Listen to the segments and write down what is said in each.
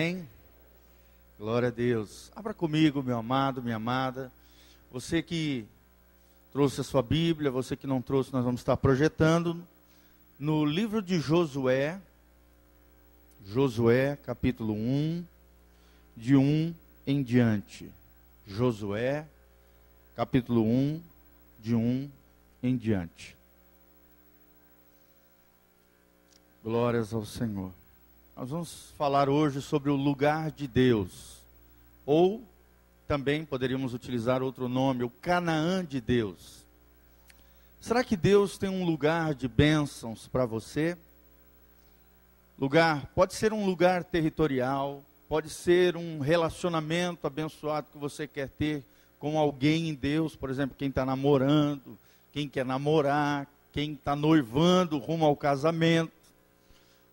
Amém? Glória a Deus. Abra comigo, meu amado, minha amada. Você que trouxe a sua Bíblia, você que não trouxe, nós vamos estar projetando no livro de Josué, Josué, capítulo 1, de 1 em diante. Josué, capítulo 1, de 1 em diante. Glórias ao Senhor. Nós vamos falar hoje sobre o lugar de Deus, ou também poderíamos utilizar outro nome, o Canaã de Deus. Será que Deus tem um lugar de bênçãos para você? Lugar, pode ser um lugar territorial, pode ser um relacionamento abençoado que você quer ter com alguém em Deus, por exemplo, quem está namorando, quem quer namorar, quem está noivando rumo ao casamento.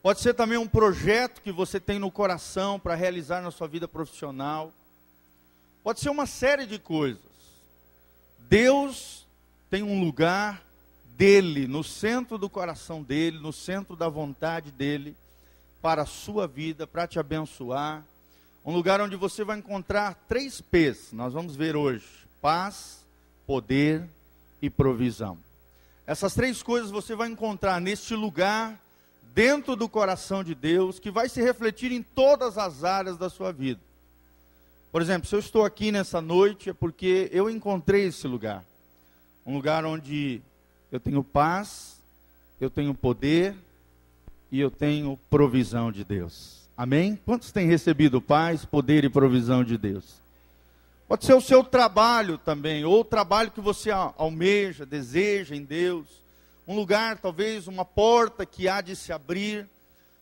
Pode ser também um projeto que você tem no coração para realizar na sua vida profissional. Pode ser uma série de coisas. Deus tem um lugar dele, no centro do coração dele, no centro da vontade dele, para a sua vida, para te abençoar. Um lugar onde você vai encontrar três P's, nós vamos ver hoje: paz, poder e provisão. Essas três coisas você vai encontrar neste lugar dentro do coração de Deus, que vai se refletir em todas as áreas da sua vida. Por exemplo, se eu estou aqui nessa noite, é porque eu encontrei esse lugar. Um lugar onde eu tenho paz, eu tenho poder e eu tenho provisão de Deus. Amém? Quantos têm recebido paz, poder e provisão de Deus? Pode ser o seu trabalho também, ou o trabalho que você almeja, deseja em Deus um lugar, talvez uma porta que há de se abrir.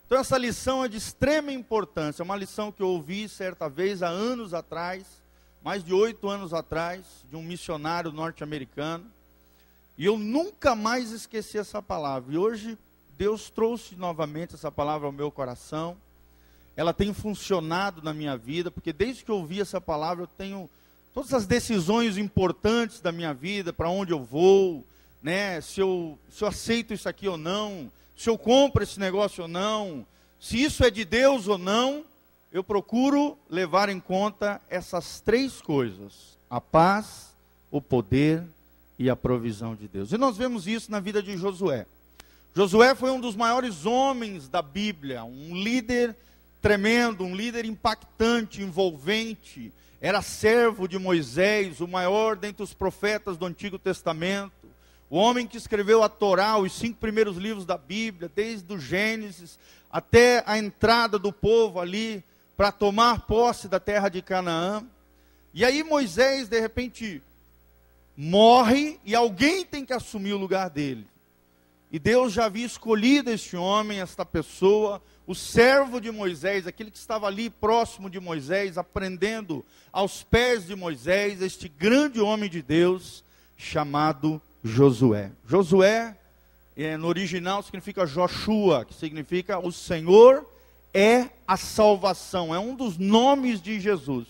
Então, essa lição é de extrema importância. É uma lição que eu ouvi certa vez, há anos atrás, mais de oito anos atrás, de um missionário norte-americano. E eu nunca mais esqueci essa palavra. E hoje, Deus trouxe novamente essa palavra ao meu coração. Ela tem funcionado na minha vida, porque desde que eu ouvi essa palavra, eu tenho todas as decisões importantes da minha vida, para onde eu vou, né, se, eu, se eu aceito isso aqui ou não, se eu compro esse negócio ou não, se isso é de Deus ou não, eu procuro levar em conta essas três coisas: a paz, o poder e a provisão de Deus. E nós vemos isso na vida de Josué. Josué foi um dos maiores homens da Bíblia, um líder tremendo, um líder impactante, envolvente. Era servo de Moisés, o maior dentre os profetas do Antigo Testamento. O homem que escreveu a Torá, os cinco primeiros livros da Bíblia, desde o Gênesis até a entrada do povo ali para tomar posse da terra de Canaã. E aí Moisés, de repente, morre e alguém tem que assumir o lugar dele. E Deus já havia escolhido este homem, esta pessoa, o servo de Moisés, aquele que estava ali próximo de Moisés, aprendendo aos pés de Moisés, este grande homem de Deus, chamado Josué. Josué, é, no original, significa Joshua, que significa o Senhor é a salvação. É um dos nomes de Jesus.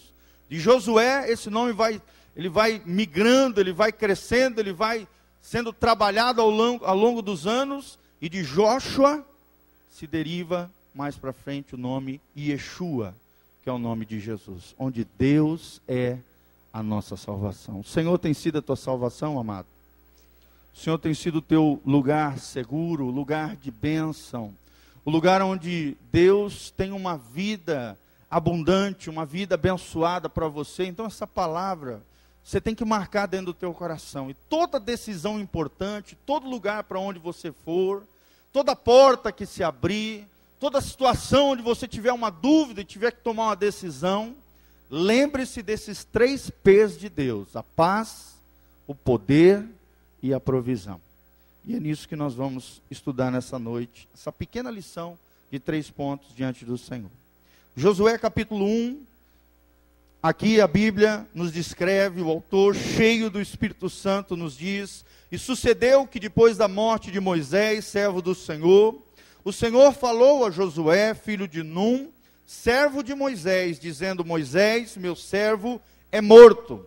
De Josué, esse nome vai, ele vai migrando, ele vai crescendo, ele vai sendo trabalhado ao longo, ao longo dos anos. E de Joshua se deriva mais para frente o nome Yeshua, que é o nome de Jesus, onde Deus é a nossa salvação. O Senhor tem sido a tua salvação, amado. O Senhor tem sido o teu lugar seguro, lugar de bênção, o lugar onde Deus tem uma vida abundante, uma vida abençoada para você. Então, essa palavra você tem que marcar dentro do teu coração. E toda decisão importante, todo lugar para onde você for, toda porta que se abrir, toda situação onde você tiver uma dúvida e tiver que tomar uma decisão, lembre-se desses três P's de Deus: a paz, o poder e a provisão. E é nisso que nós vamos estudar nessa noite, essa pequena lição de três pontos diante do Senhor. Josué capítulo 1, aqui a Bíblia nos descreve, o autor, cheio do Espírito Santo, nos diz: E sucedeu que depois da morte de Moisés, servo do Senhor, o Senhor falou a Josué, filho de Num, servo de Moisés, dizendo: Moisés, meu servo, é morto.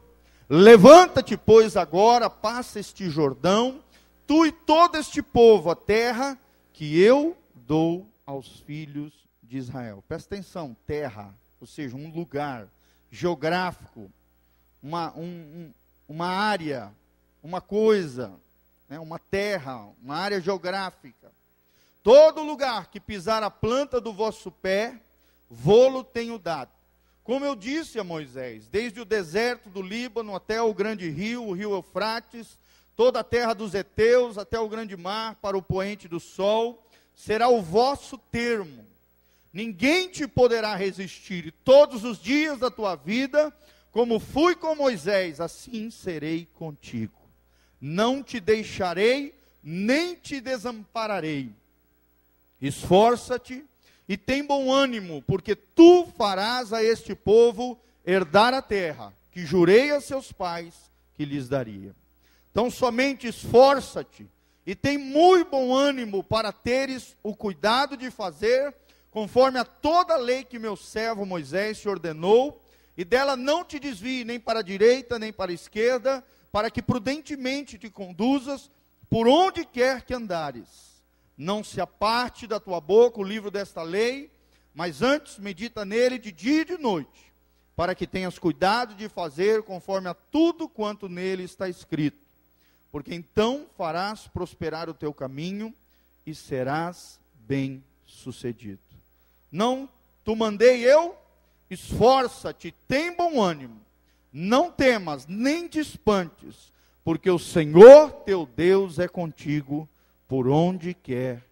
Levanta-te, pois, agora, passa este Jordão, tu e todo este povo, a terra que eu dou aos filhos de Israel. Presta atenção: terra, ou seja, um lugar geográfico, uma, um, uma área, uma coisa, né, uma terra, uma área geográfica. Todo lugar que pisar a planta do vosso pé, vou-lo tenho dado. Como eu disse a Moisés, desde o deserto do Líbano até o grande rio, o rio Eufrates, toda a terra dos heteus até o grande mar, para o poente do sol, será o vosso termo. Ninguém te poderá resistir, e todos os dias da tua vida, como fui com Moisés, assim serei contigo. Não te deixarei, nem te desampararei. Esforça-te e tem bom ânimo, porque tu farás a este povo herdar a terra, que jurei a seus pais que lhes daria. Então somente esforça-te e tem muito bom ânimo para teres o cuidado de fazer conforme a toda a lei que meu servo Moisés te ordenou, e dela não te desvie nem para a direita nem para a esquerda, para que prudentemente te conduzas por onde quer que andares. Não se aparte da tua boca o livro desta lei, mas antes medita nele de dia e de noite, para que tenhas cuidado de fazer conforme a tudo quanto nele está escrito. Porque então farás prosperar o teu caminho e serás bem sucedido. Não tu mandei eu, esforça-te, tem bom ânimo não temas, nem te espantes, porque o Senhor teu Deus é contigo por onde quer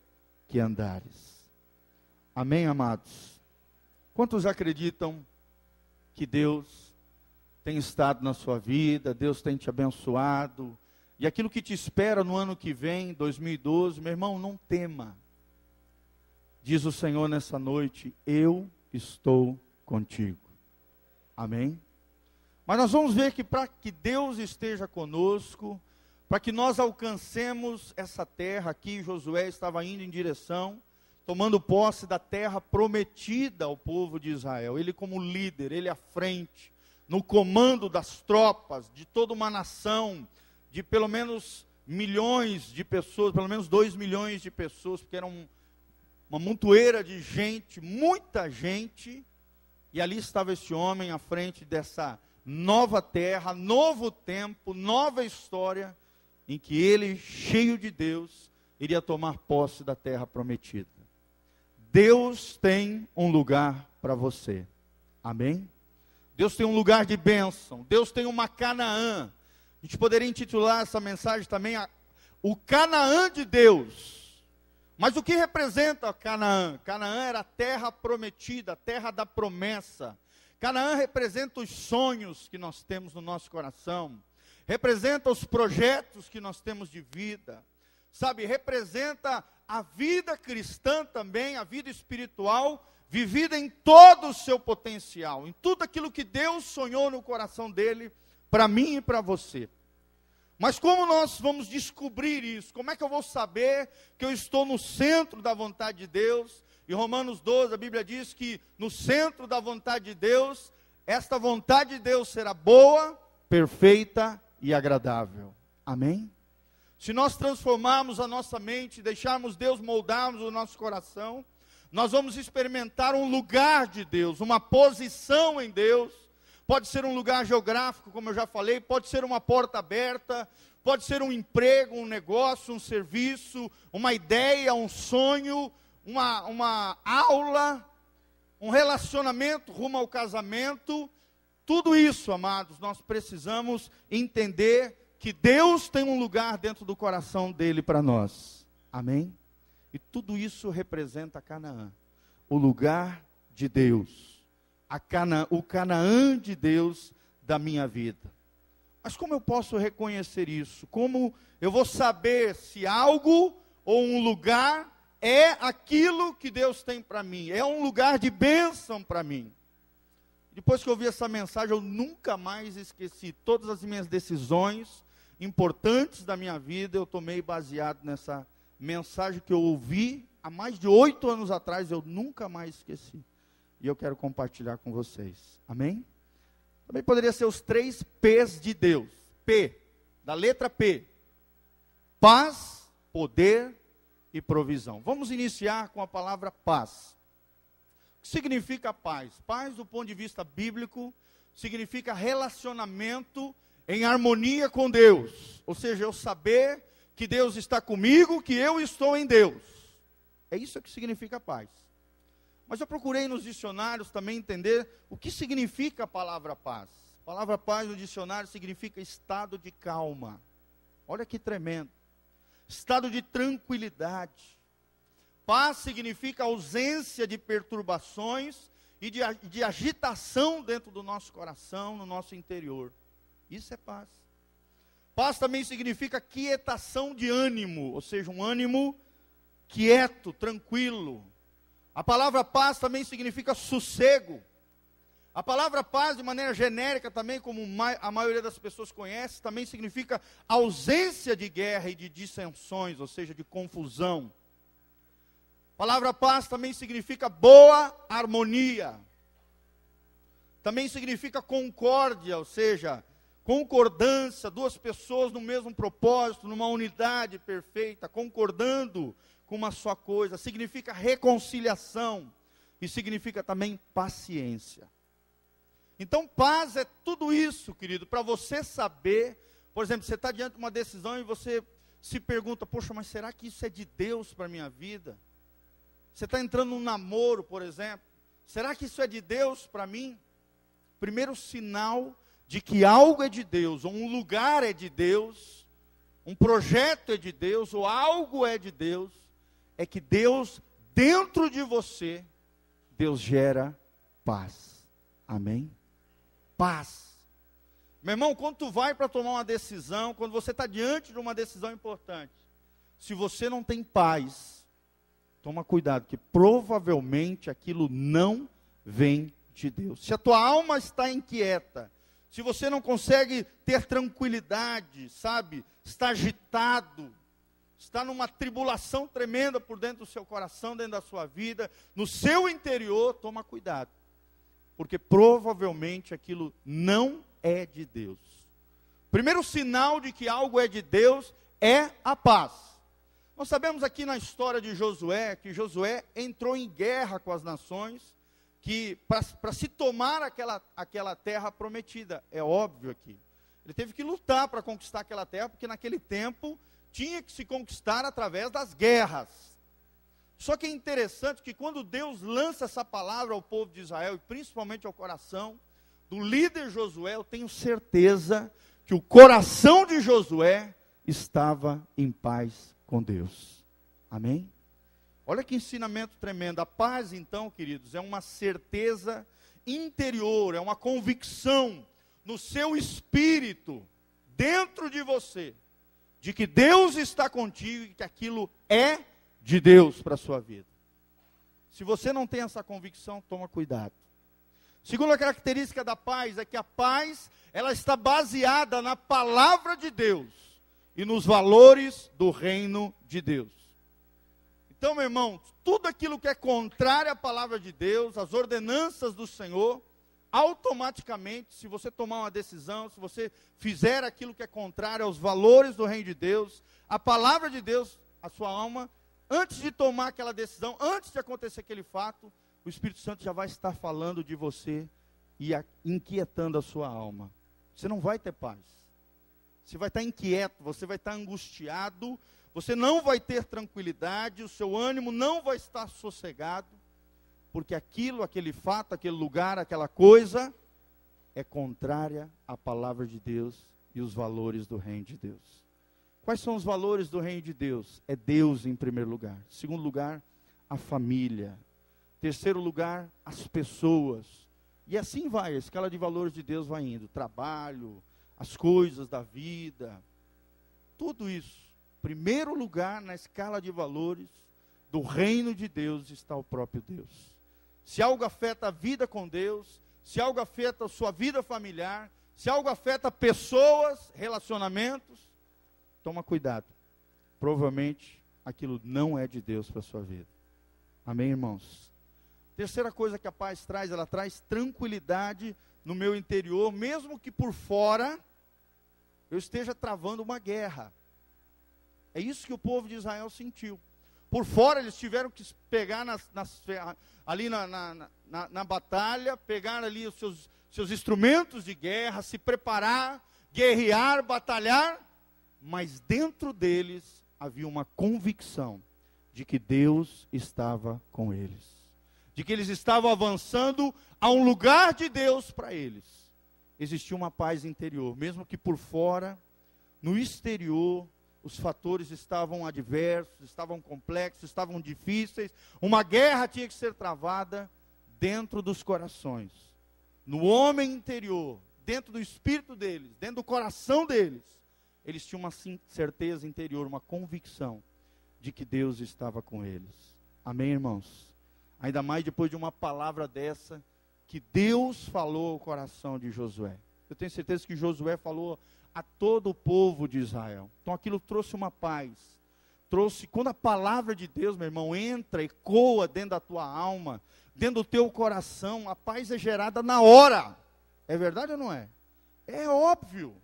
que andares. Amém, amados? Quantos acreditam que Deus tem estado na sua vida, Deus tem te abençoado, e aquilo que te espera no ano que vem, 2012, meu irmão, não tema. Diz o Senhor nessa noite: Eu estou contigo. Amém? Mas nós vamos ver que para que Deus esteja conosco, para que nós alcancemos essa terra aqui, Josué estava indo em direção, tomando posse da terra prometida ao povo de Israel. Ele, como líder, ele à frente, no comando das tropas, de toda uma nação, de pelo menos milhões de pessoas, pelo menos dois milhões de pessoas, porque era um, uma montoeira de gente, muita gente, e ali estava esse homem à frente dessa nova terra, novo tempo, nova história, em que ele, cheio de Deus, iria tomar posse da terra prometida. Deus tem um lugar para você. Amém? Deus tem um lugar de bênção. Deus tem uma Canaã. A gente poderia intitular essa mensagem também a, o Canaã de Deus. Mas o que representa Canaã? Canaã era a terra prometida, a terra da promessa Canaã representa os sonhos que nós temos no nosso coração, representa os projetos que nós temos de vida, sabe, representa a vida cristã também, a vida espiritual, vivida em todo o seu potencial, em tudo aquilo que Deus sonhou no coração dele, para mim e para você. Mas como nós vamos descobrir isso? Como é que eu vou saber que eu estou no centro da vontade de Deus? Em Romanos 12, a Bíblia diz que no centro da vontade de Deus, esta vontade de Deus será boa, perfeita e agradável. Amém? Se nós transformarmos a nossa mente, deixarmos Deus moldarmos o nosso coração, nós vamos experimentar um lugar de Deus, uma posição em Deus. Pode ser um lugar geográfico, como eu já falei, pode ser uma porta aberta, pode ser um emprego, um negócio, um serviço, uma ideia, um sonho, uma, uma aula, um relacionamento rumo ao casamento. Tudo isso, amados, nós precisamos entender que Deus tem um lugar dentro do coração dele para nós. Amém? E tudo isso representa Canaã, o lugar de Deus, o Canaã de Deus da minha vida. Mas como eu posso reconhecer isso? Como eu vou saber se algo ou um lugar é aquilo que Deus tem para mim, é um lugar de bênção para mim. Depois que eu ouvi essa mensagem, eu nunca mais esqueci. Todas as minhas decisões importantes da minha vida eu tomei baseado nessa mensagem que eu ouvi há mais de oito anos atrás, eu nunca mais esqueci. E eu quero compartilhar com vocês. Amém? Também poderia ser os três P's de Deus. P, da letra P. Paz, poder e provisão. Vamos iniciar com a palavra paz. Significa paz? Paz, do ponto de vista bíblico, significa relacionamento em harmonia com Deus. Ou seja, eu saber que Deus está comigo, que eu estou em Deus. É isso que significa paz. Mas eu procurei nos dicionários também entender o que significa a palavra paz. A palavra paz no dicionário significa estado de calma. Olha que tremendo. Estado de tranquilidade. Paz significa ausência de perturbações e de, de agitação dentro do nosso coração, no nosso interior. Isso é paz. Paz também significa quietação de ânimo, ou seja, um ânimo quieto, tranquilo. A palavra paz também significa sossego. A palavra paz, de maneira genérica, também, como a maioria das pessoas conhece, também significa ausência de guerra e de dissensões, ou seja, de confusão. Palavra paz também significa boa harmonia. Também significa concórdia, ou seja, concordância, duas pessoas no mesmo propósito, numa unidade perfeita, concordando com uma só coisa. Significa reconciliação e significa também paciência. Então, paz é tudo isso, querido, para você saber. Por exemplo, você está diante de uma decisão e você se pergunta: Poxa, mas será que isso é de Deus para a minha vida? Você está entrando num namoro, por exemplo. Será que isso é de Deus para mim? Primeiro sinal de que algo é de Deus, ou um lugar é de Deus, um projeto é de Deus, ou algo é de Deus, é que Deus, dentro de você, Deus gera paz. Amém? Paz. Meu irmão, quando tu vai para tomar uma decisão, quando você está diante de uma decisão importante, se você não tem paz, Toma cuidado, que provavelmente aquilo não vem de Deus. Se a tua alma está inquieta, se você não consegue ter tranquilidade, sabe, está agitado, está numa tribulação tremenda por dentro do seu coração, dentro da sua vida, no seu interior, toma cuidado. Porque provavelmente aquilo não é de Deus. Primeiro sinal de que algo é de Deus é a paz. Nós sabemos aqui na história de Josué que Josué entrou em guerra com as nações, que para se tomar aquela, aquela terra prometida, é óbvio aqui. Ele teve que lutar para conquistar aquela terra, porque naquele tempo tinha que se conquistar através das guerras. Só que é interessante que quando Deus lança essa palavra ao povo de Israel, e principalmente ao coração do líder Josué, eu tenho certeza que o coração de Josué estava em paz com Deus. Amém? Olha que ensinamento tremendo. A paz, então, queridos, é uma certeza interior, é uma convicção no seu espírito, dentro de você, de que Deus está contigo e que aquilo é de Deus para a sua vida. Se você não tem essa convicção, toma cuidado. Segunda característica da paz é que a paz, ela está baseada na palavra de Deus e nos valores do reino de Deus. Então, meu irmão, tudo aquilo que é contrário à palavra de Deus, às ordenanças do Senhor, automaticamente, se você tomar uma decisão, se você fizer aquilo que é contrário aos valores do reino de Deus, a palavra de Deus, a sua alma, antes de tomar aquela decisão, antes de acontecer aquele fato, o Espírito Santo já vai estar falando de você e inquietando a sua alma. Você não vai ter paz. Você vai estar inquieto, você vai estar angustiado, você não vai ter tranquilidade, o seu ânimo não vai estar sossegado, porque aquilo, aquele fato, aquele lugar, aquela coisa é contrária à palavra de Deus e os valores do reino de Deus. Quais são os valores do reino de Deus? É Deus em primeiro lugar. Segundo lugar, a família. Terceiro lugar, as pessoas. E assim vai, a escala de valores de Deus vai indo. Trabalho, as coisas da vida, tudo isso. Primeiro lugar na escala de valores do reino de Deus está o próprio Deus. Se algo afeta a vida com Deus, se algo afeta a sua vida familiar, se algo afeta pessoas, relacionamentos, toma cuidado. Provavelmente aquilo não é de Deus para a sua vida. Amém, irmãos? Terceira coisa que a paz traz, ela traz tranquilidade no meu interior, mesmo que por fora eu esteja travando uma guerra. É isso que o povo de Israel sentiu. Por fora eles tiveram que pegar nas, nas, ali na, na, na, na, batalha, pegar ali os seus, seus instrumentos de guerra, se preparar, guerrear, batalhar, mas dentro deles havia uma convicção de que Deus estava com eles, de que eles estavam avançando a um lugar de Deus para eles. Existia uma paz interior, mesmo que por fora, no exterior, os fatores estavam adversos, estavam complexos, estavam difíceis, uma guerra tinha que ser travada dentro dos corações, no homem interior, dentro do espírito deles, dentro do coração deles, eles tinham uma certeza interior, uma convicção de que Deus estava com eles. Amém, irmãos? Ainda mais depois de uma palavra dessa, que Deus falou ao coração de Josué. Eu tenho certeza que Josué falou a todo o povo de Israel. Então aquilo trouxe uma paz. Trouxe, quando a palavra de Deus, meu irmão, entra, ecoa dentro da tua alma, dentro do teu coração, a paz é gerada na hora. É verdade ou não é? É óbvio.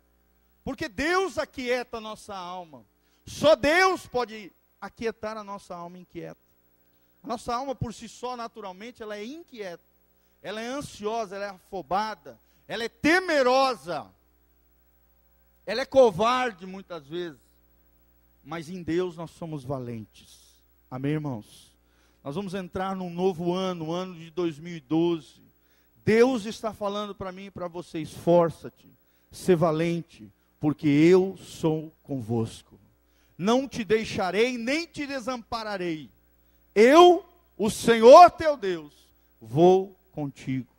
Porque Deus aquieta a nossa alma. Só Deus pode aquietar a nossa alma inquieta. A nossa alma por si só, naturalmente, ela é inquieta. Ela é ansiosa, ela é afobada, ela é temerosa. Ela é covarde muitas vezes, mas em Deus nós somos valentes. Amém, irmãos? Nós vamos entrar num novo ano, o ano de 2012. Deus está falando para mim e para você: esforça-te, ser valente, porque eu sou convosco. Não te deixarei, nem te desampararei. Eu, o Senhor teu Deus, vou contigo.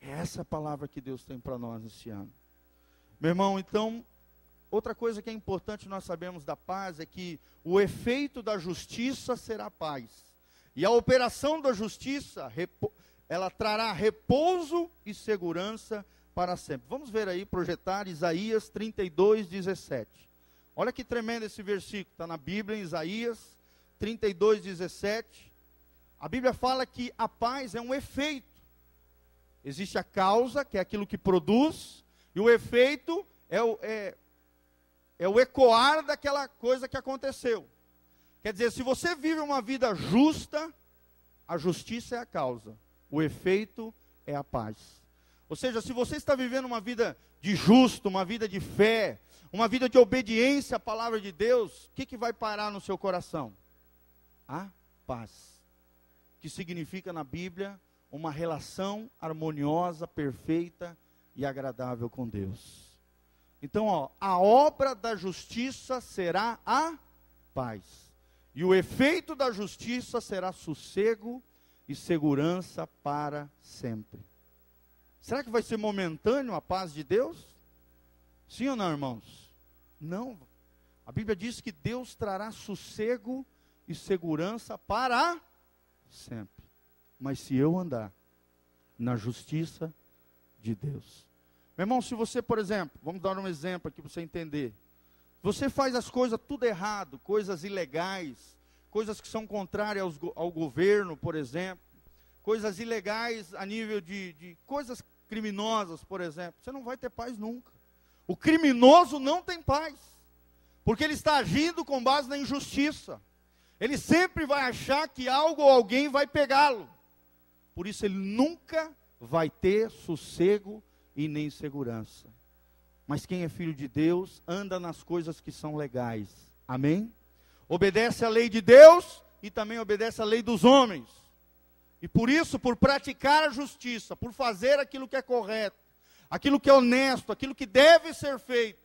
É essa palavra que Deus tem para nós esse ano. Meu irmão, então, outra coisa que é importante nós sabemos da paz é que o efeito da justiça será paz. E a operação da justiça, ela trará repouso e segurança para sempre. Vamos ver aí, projetar Isaías 32, 17. Olha que tremendo esse versículo, está na Bíblia, em Isaías 32, 17. A Bíblia fala que a paz é um efeito. Existe a causa, que é aquilo que produz, e o efeito é o, é, é o ecoar daquela coisa que aconteceu. Quer dizer, se você vive uma vida justa, a justiça é a causa, o efeito é a paz. Ou seja, se você está vivendo uma vida de justo, uma vida de fé, uma vida de obediência à palavra de Deus, o que, que vai parar no seu coração? A paz. Que significa na Bíblia uma relação harmoniosa, perfeita e agradável com Deus. Então, ó, a obra da justiça será a paz. E o efeito da justiça será sossego e segurança para sempre. Será que vai ser momentâneo a paz de Deus? Sim ou não, irmãos? Não. A Bíblia diz que Deus trará sossego e segurança para sempre. Mas se eu andar na justiça de Deus. Meu irmão, se você, por exemplo, vamos dar um exemplo aqui para você entender. Você faz as coisas tudo errado, coisas ilegais, coisas que são contrárias ao governo, por exemplo, coisas ilegais a nível de, de coisas criminosas, por exemplo, você não vai ter paz nunca. O criminoso não tem paz, porque ele está agindo com base na injustiça. Ele sempre vai achar que algo ou alguém vai pegá-lo. Por isso ele nunca vai ter sossego e nem segurança. Mas quem é filho de Deus anda nas coisas que são legais. Amém? Obedece à lei de Deus e também obedece à lei dos homens. E por isso, por praticar a justiça, por fazer aquilo que é correto, aquilo que é honesto, aquilo que deve ser feito,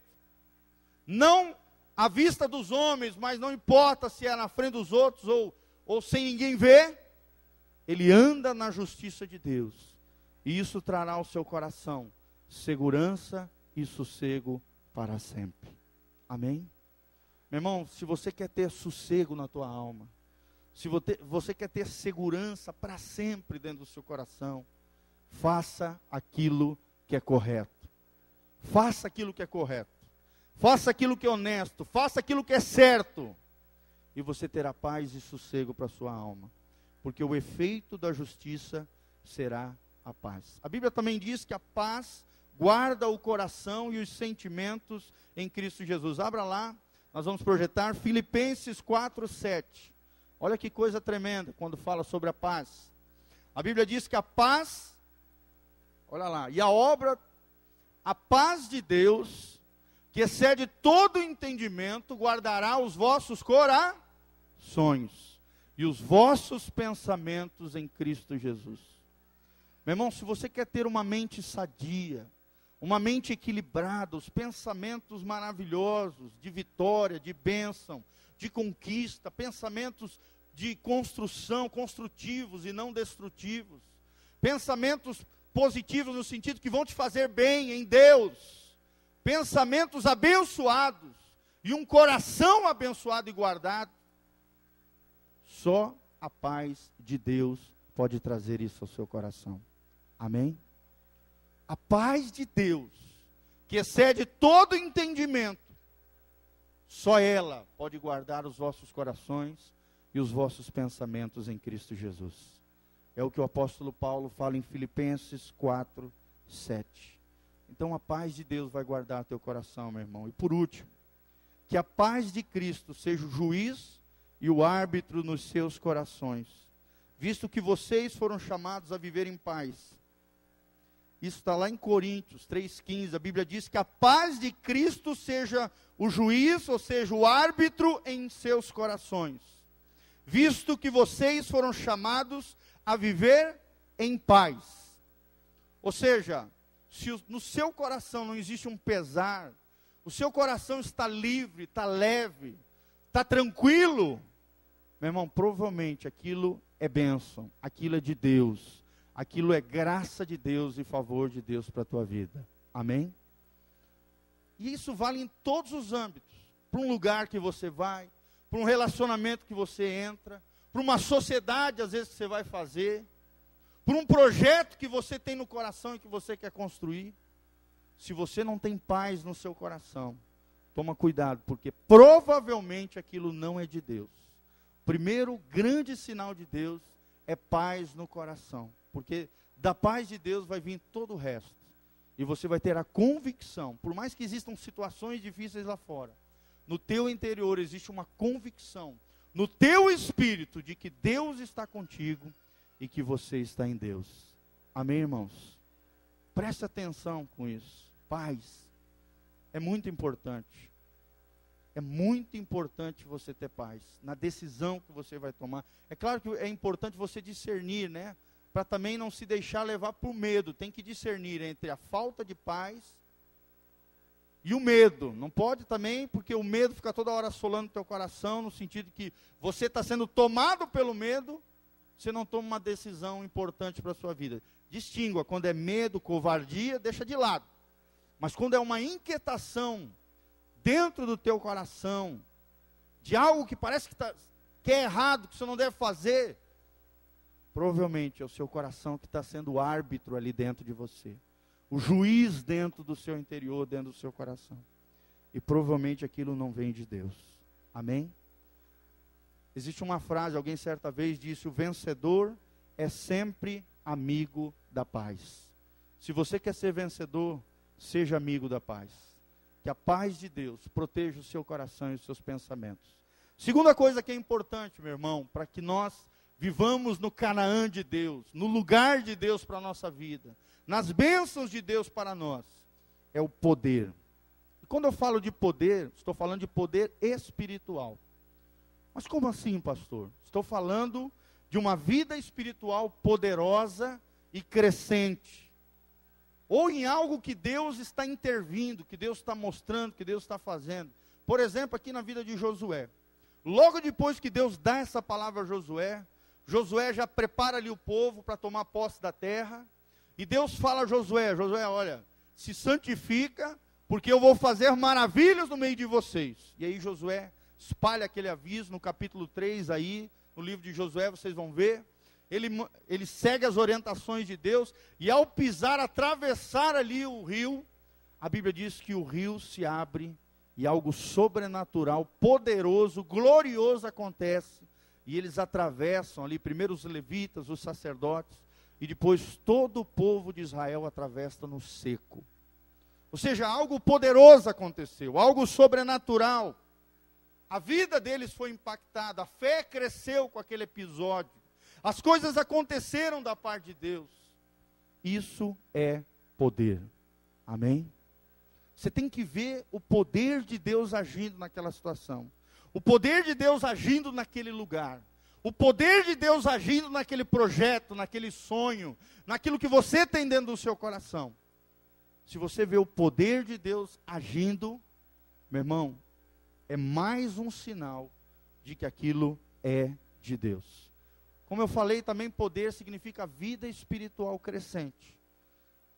não à vista dos homens, mas não importa se é na frente dos outros ou, ou sem ninguém ver, ele anda na justiça de Deus e isso trará ao seu coração segurança e sossego para sempre. Amém? Meu irmão, se você quer ter sossego na tua alma, se você quer ter segurança para sempre dentro do seu coração, faça aquilo que é correto. Faça aquilo que é correto. Faça aquilo que é honesto. Faça aquilo que é certo. E você terá paz e sossego para a sua alma. Porque o efeito da justiça será a paz. A Bíblia também diz que a paz guarda o coração e os sentimentos em Cristo Jesus. Abra lá Nós vamos projetar Filipenses 4, 7. Olha que coisa tremenda quando fala sobre a paz. A Bíblia diz que a paz, olha lá, e a obra, a paz de Deus, que excede todo entendimento, guardará os vossos corações e os vossos pensamentos em Cristo Jesus. Meu irmão, se você quer ter uma mente sadia, uma mente equilibrada, os pensamentos maravilhosos de vitória, de bênção, de conquista, pensamentos de construção, construtivos e não destrutivos, pensamentos positivos no sentido que vão te fazer bem em Deus, pensamentos abençoados e um coração abençoado e guardado. Só a paz de Deus pode trazer isso ao seu coração. Amém? A paz de Deus, que excede todo entendimento, só ela pode guardar os vossos corações e os vossos pensamentos em Cristo Jesus. É o que o apóstolo Paulo fala em Filipenses 4, 7. Então a paz de Deus vai guardar teu coração, meu irmão. E por último, que a paz de Cristo seja o juiz e o árbitro nos seus corações, visto que vocês foram chamados a viver em paz isso está lá em Coríntios 3,15. A Bíblia diz que a paz de Cristo seja o juiz, ou seja, o árbitro em seus corações. Visto que vocês foram chamados a viver em paz. Ou seja, se no seu coração não existe um pesar, o seu coração está livre, está leve, está tranquilo, meu irmão, provavelmente aquilo é bênção, aquilo é de Deus aquilo é graça de Deus e favor de Deus para a tua vida. Amém? E isso vale em todos os âmbitos. Para um lugar que você vai, para um relacionamento que você entra, para uma sociedade, às vezes, que você vai fazer, para um projeto que você tem no coração e que você quer construir. Se você não tem paz no seu coração, toma cuidado, porque provavelmente aquilo não é de Deus. Primeiro grande sinal de Deus é paz no coração. Porque da paz de Deus vai vir todo o resto. E você vai ter a convicção, por mais que existam situações difíceis lá fora, no teu interior existe uma convicção, no teu espírito, de que Deus está contigo e que você está em Deus. Amém, irmãos? Preste atenção com isso. Paz é muito importante. É muito importante você ter paz na decisão que você vai tomar. É claro que é importante você discernir, né? para também não se deixar levar por medo. Tem que discernir entre a falta de paz e o medo. Não pode também, porque o medo fica toda hora assolando o teu coração, no sentido que você está sendo tomado pelo medo, você não toma uma decisão importante para a sua vida. Distingua, quando é medo, covardia, deixa de lado. Mas quando é uma inquietação dentro do teu coração, de algo que parece que, tá, que é errado, que você não deve fazer, Provavelmente é o seu coração que está sendo o árbitro ali dentro de você. O juiz dentro do seu interior, dentro do seu coração. E provavelmente aquilo não vem de Deus. Amém? Existe uma frase, alguém certa vez disse: o vencedor é sempre amigo da paz. Se você quer ser vencedor, seja amigo da paz. Que a paz de Deus proteja o seu coração e os seus pensamentos. Segunda coisa que é importante, meu irmão, para que nós vivamos no Canaã de Deus, no lugar de Deus para a nossa vida, nas bênçãos de Deus para nós, é o poder. E quando eu falo de poder, estou falando de poder espiritual. Mas como assim, pastor? Estou falando de uma vida espiritual poderosa e crescente. Ou em algo que Deus está intervindo, que Deus está mostrando, que Deus está fazendo. Por exemplo, aqui na vida de Josué. Logo depois que Deus dá essa palavra a Josué, Josué já prepara ali o povo para tomar posse da terra. E Deus fala a Josué: Josué, olha, se santifica, porque eu vou fazer maravilhas no meio de vocês. E aí Josué espalha aquele aviso no capítulo 3 aí, no livro de Josué, vocês vão ver. Ele, ele segue as orientações de Deus, e ao pisar, atravessar ali o rio, a Bíblia diz que o rio se abre e algo sobrenatural, poderoso, glorioso acontece e eles atravessam ali, primeiro os levitas, os sacerdotes, e depois todo o povo de Israel atravessa no seco. Ou seja, algo poderoso aconteceu, algo sobrenatural. A vida deles foi impactada, a fé cresceu com aquele episódio. As coisas aconteceram da parte de Deus. Isso é poder. Amém? Você tem que ver o poder de Deus agindo naquela situação. O poder de Deus agindo naquele lugar. O poder de Deus agindo naquele projeto, naquele sonho, naquilo que você tem dentro do seu coração. Se você vê o poder de Deus agindo, meu irmão, é mais um sinal de que aquilo é de Deus. Como eu falei, também poder significa vida espiritual crescente.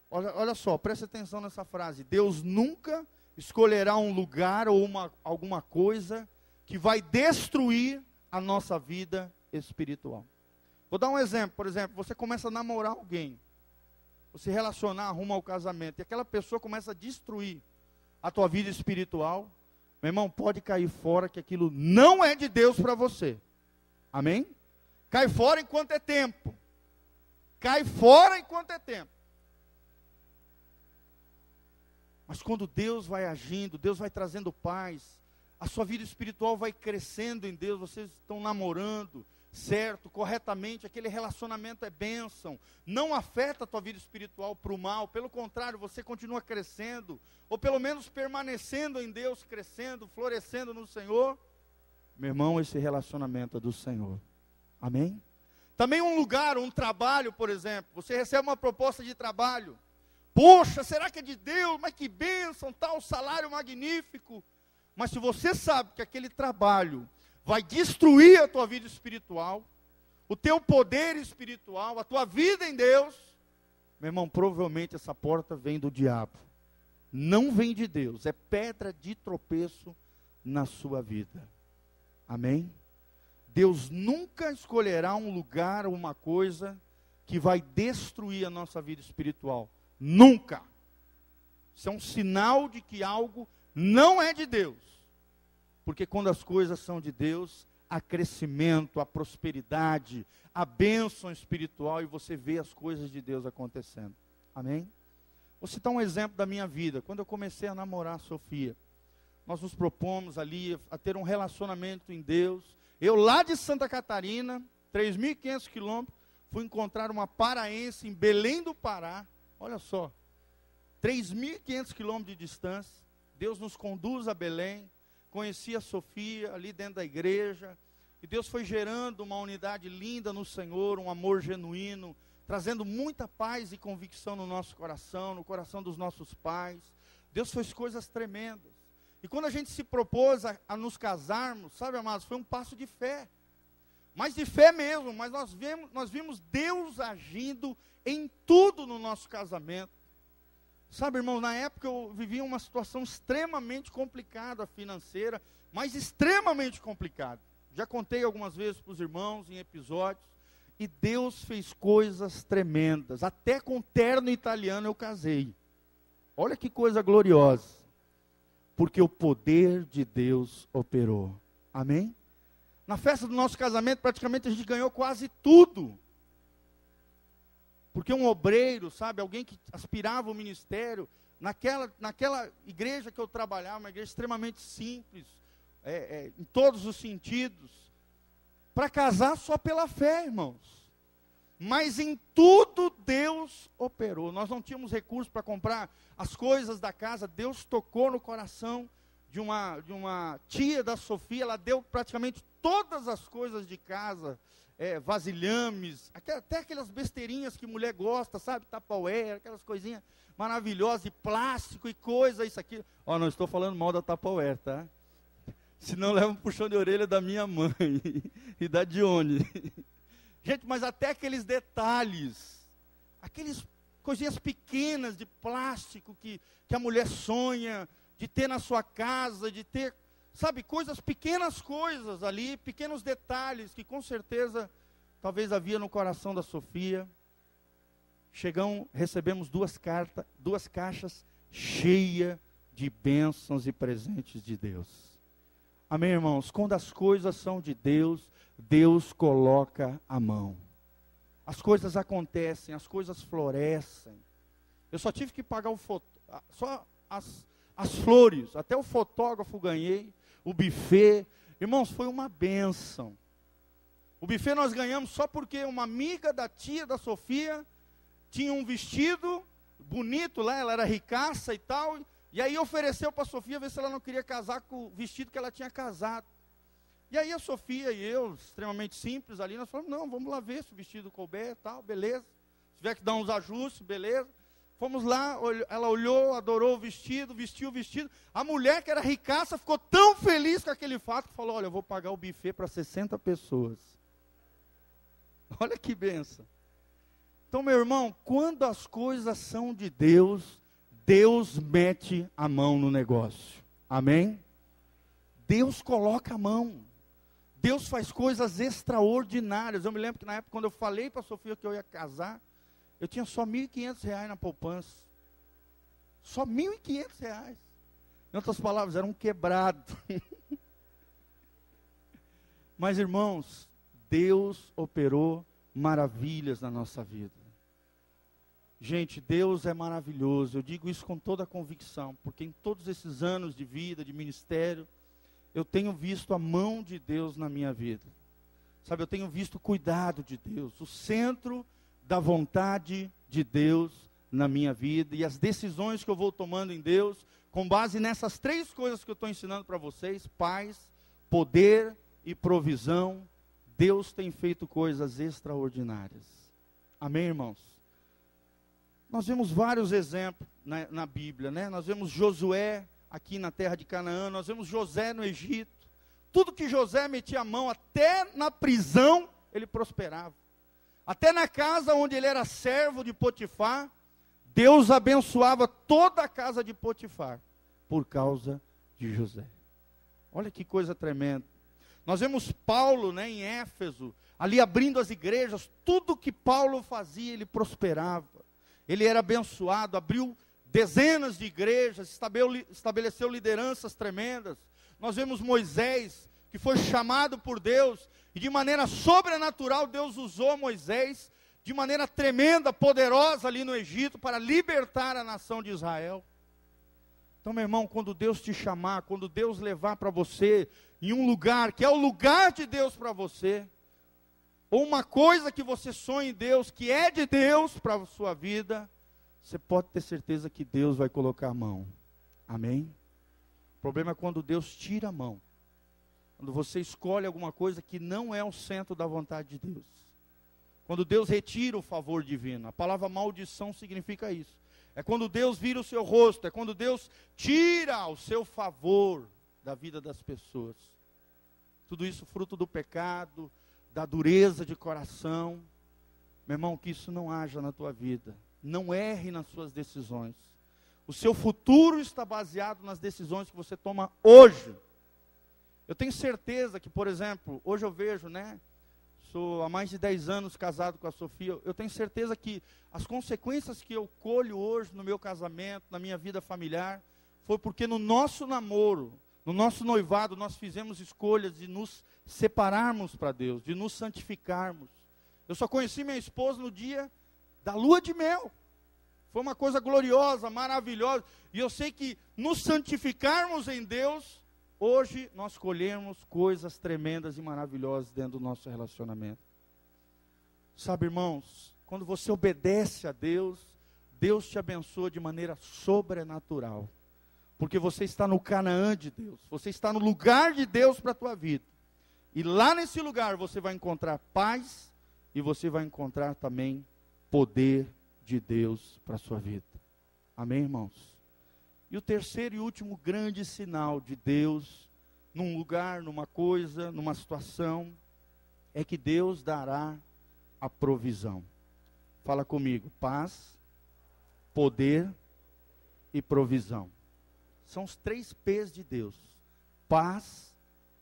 Olha, olha só, preste atenção nessa frase. Deus nunca escolherá um lugar ou uma, alguma coisa que vai destruir a nossa vida espiritual. Vou dar um exemplo, por exemplo, você começa a namorar alguém, você relacionar rumo ao casamento, e aquela pessoa começa a destruir a tua vida espiritual, meu irmão, pode cair fora que aquilo não é de Deus para você. Amém? Cai fora enquanto é tempo. Cai fora enquanto é tempo. Mas quando Deus vai agindo, Deus vai trazendo paz, a sua vida espiritual vai crescendo em Deus, vocês estão namorando, certo, corretamente, aquele relacionamento é bênção, não afeta a tua vida espiritual para o mal, pelo contrário, você continua crescendo, ou pelo menos permanecendo em Deus, crescendo, florescendo no Senhor. Meu irmão, esse relacionamento é do Senhor. Amém? Também um lugar, um trabalho, por exemplo, você recebe uma proposta de trabalho. Poxa, será que é de Deus? Mas que bênção, tal salário magnífico. Mas se você sabe que aquele trabalho vai destruir a tua vida espiritual, o teu poder espiritual, a tua vida em Deus, meu irmão, provavelmente essa porta vem do diabo. Não vem de Deus, é pedra de tropeço na sua vida. Amém? Deus nunca escolherá um lugar ou uma coisa que vai destruir a nossa vida espiritual. Nunca. Isso é um sinal de que algo não é de Deus. Porque quando as coisas são de Deus, há crescimento, há prosperidade, há bênção espiritual e você vê as coisas de Deus acontecendo. Amém? Vou citar um exemplo da minha vida. Quando eu comecei a namorar a Sofia, nós nos propomos ali a ter um relacionamento em Deus. Eu lá de Santa Catarina, 3.500 quilômetros, fui encontrar uma paraense em Belém do Pará. Olha só, 3.500 quilômetros de distância. Deus nos conduz a Belém. Conheci a Sofia ali dentro da igreja. E Deus foi gerando uma unidade linda no Senhor, um amor genuíno, trazendo muita paz e convicção no nosso coração, no coração dos nossos pais. Deus fez coisas tremendas. E quando a gente se propôs a, a nos casarmos, sabe, amados, foi um passo de fé. Mas de fé mesmo, mas nós vimos, nós vimos Deus agindo em tudo no nosso casamento. Sabe, irmão, na época eu vivia uma situação extremamente complicada financeira, mas extremamente complicada. Já contei algumas vezes para os irmãos em episódios. E Deus fez coisas tremendas. Até com terno italiano eu casei. Olha que coisa gloriosa. Porque o poder de Deus operou. Amém? Na festa do nosso casamento, praticamente a gente ganhou quase tudo. Porque um obreiro, sabe, alguém que aspirava ao ministério, naquela, naquela igreja que eu trabalhava, uma igreja extremamente simples, é, é, em todos os sentidos, para casar só pela fé, irmãos. Mas em tudo Deus operou. Nós não tínhamos recursos para comprar as coisas da casa. Deus tocou no coração de uma, de uma tia da Sofia. Ela deu praticamente todas as coisas de casa é, vasilhames, até aquelas besteirinhas que mulher gosta, sabe? Tupperware, aquelas coisinhas maravilhosas de plástico e coisa, isso aqui. Ó, não estou falando mal da Tupperware, tá? Senão leva um puxão de orelha da minha mãe e da Dione. Gente, mas até aqueles detalhes, aqueles coisinhas pequenas de plástico que, que a mulher sonha de ter na sua casa, de ter Sabe, coisas, pequenas coisas ali, pequenos detalhes que com certeza talvez havia no coração da Sofia. Chegamos, recebemos duas cartas, duas caixas cheias de bênçãos e presentes de Deus. Amém, irmãos? Quando as coisas são de Deus, Deus coloca a mão. As coisas acontecem, as coisas florescem. Eu só tive que pagar o foto, só as, as flores, até o fotógrafo ganhei, o buffet. Irmãos, foi uma benção. O buffet nós ganhamos só porque uma amiga da tia da Sofia tinha um vestido bonito lá, ela era ricaça e tal, e aí ofereceu para a Sofia ver se ela não queria casar com o vestido que ela tinha casado. E aí a Sofia e eu, extremamente simples ali, nós falamos, não, vamos lá ver se o vestido couber tal, beleza. Se tiver que dar uns ajustes, beleza. Fomos lá, ela olhou, adorou o vestido, vestiu o vestido. A mulher que era ricaça ficou tão feliz com aquele fato que falou: Olha, eu vou pagar o buffet para 60 pessoas. Olha que benção. Então, meu irmão, quando as coisas são de Deus, Deus mete a mão no negócio. Amém? Deus coloca a mão. Deus faz coisas extraordinárias. Eu me lembro que na época, quando eu falei para a Sofia que eu ia casar, eu tinha só R$ 1.500 na poupança. Só R$ 1.500. Em outras palavras, era um quebrado. Mas, irmãos, Deus operou maravilhas na nossa vida. Gente, Deus é maravilhoso. Eu digo isso com toda a convicção, porque em todos esses anos de vida, de ministério, eu tenho visto a mão de Deus na minha vida. Sabe, eu tenho visto o cuidado de Deus, o centro da vontade de Deus na minha vida e as decisões que eu vou tomando em Deus, com base nessas três coisas que eu estou ensinando para vocês: paz, poder e provisão. Deus tem feito coisas extraordinárias. Amém, irmãos? Nós vemos vários exemplos na, na Bíblia, né? Nós vemos Josué aqui na terra de Canaã, nós vemos José no Egito. Tudo que José metia a mão, até na prisão, ele prosperava. Até na casa onde ele era servo de Potifar, Deus abençoava toda a casa de Potifar por causa de José. Olha que coisa tremenda. Nós vemos Paulo né, em Éfeso, ali abrindo as igrejas, tudo que Paulo fazia, ele prosperava. Ele era abençoado, abriu dezenas de igrejas, estabeleceu lideranças tremendas. Nós vemos Moisés, que foi chamado por Deus e de maneira sobrenatural, Deus usou Moisés de maneira tremenda, poderosa ali no Egito para libertar a nação de Israel. Então, meu irmão, quando Deus te chamar, quando Deus levar para você em um lugar que é o lugar de Deus para você, ou uma coisa que você sonha em Deus, que é de Deus para a sua vida, você pode ter certeza que Deus vai colocar a mão. Amém? O problema é quando Deus tira a mão. Quando você escolhe alguma coisa que não é o centro da vontade de Deus. Quando Deus retira o favor divino. A palavra maldição significa isso. É quando Deus vira o seu rosto, é quando Deus tira o seu favor da vida das pessoas. Tudo isso fruto do pecado, da dureza de coração. Meu irmão, que isso não haja na tua vida. Não erre nas suas decisões. O seu futuro está baseado nas decisões que você toma hoje. Eu tenho certeza que, por exemplo, hoje eu vejo, né? Sou há mais de 10 anos casado com a Sofia. Eu tenho certeza que as consequências que eu colho hoje no meu casamento, na minha vida familiar, foi porque no nosso namoro, no nosso noivado, nós fizemos escolhas de nos separarmos para Deus, de nos santificarmos. Eu só conheci minha esposa no dia da lua de mel. Foi uma coisa gloriosa, maravilhosa. E eu sei que nos santificarmos em Deus Hoje nós colhemos coisas tremendas e maravilhosas dentro do nosso relacionamento. Sabe, irmãos, quando você obedece a Deus, Deus te abençoa de maneira sobrenatural. Porque você está no Canaã de Deus, você está no lugar de Deus para a tua vida. E lá nesse lugar você vai encontrar paz e você vai encontrar também poder de Deus para a sua vida. Amém, irmãos? E o terceiro e último grande sinal de Deus, num lugar, numa coisa, numa situação, é que Deus dará a provisão. Fala comigo: paz, poder e provisão. São os três P's de Deus: paz,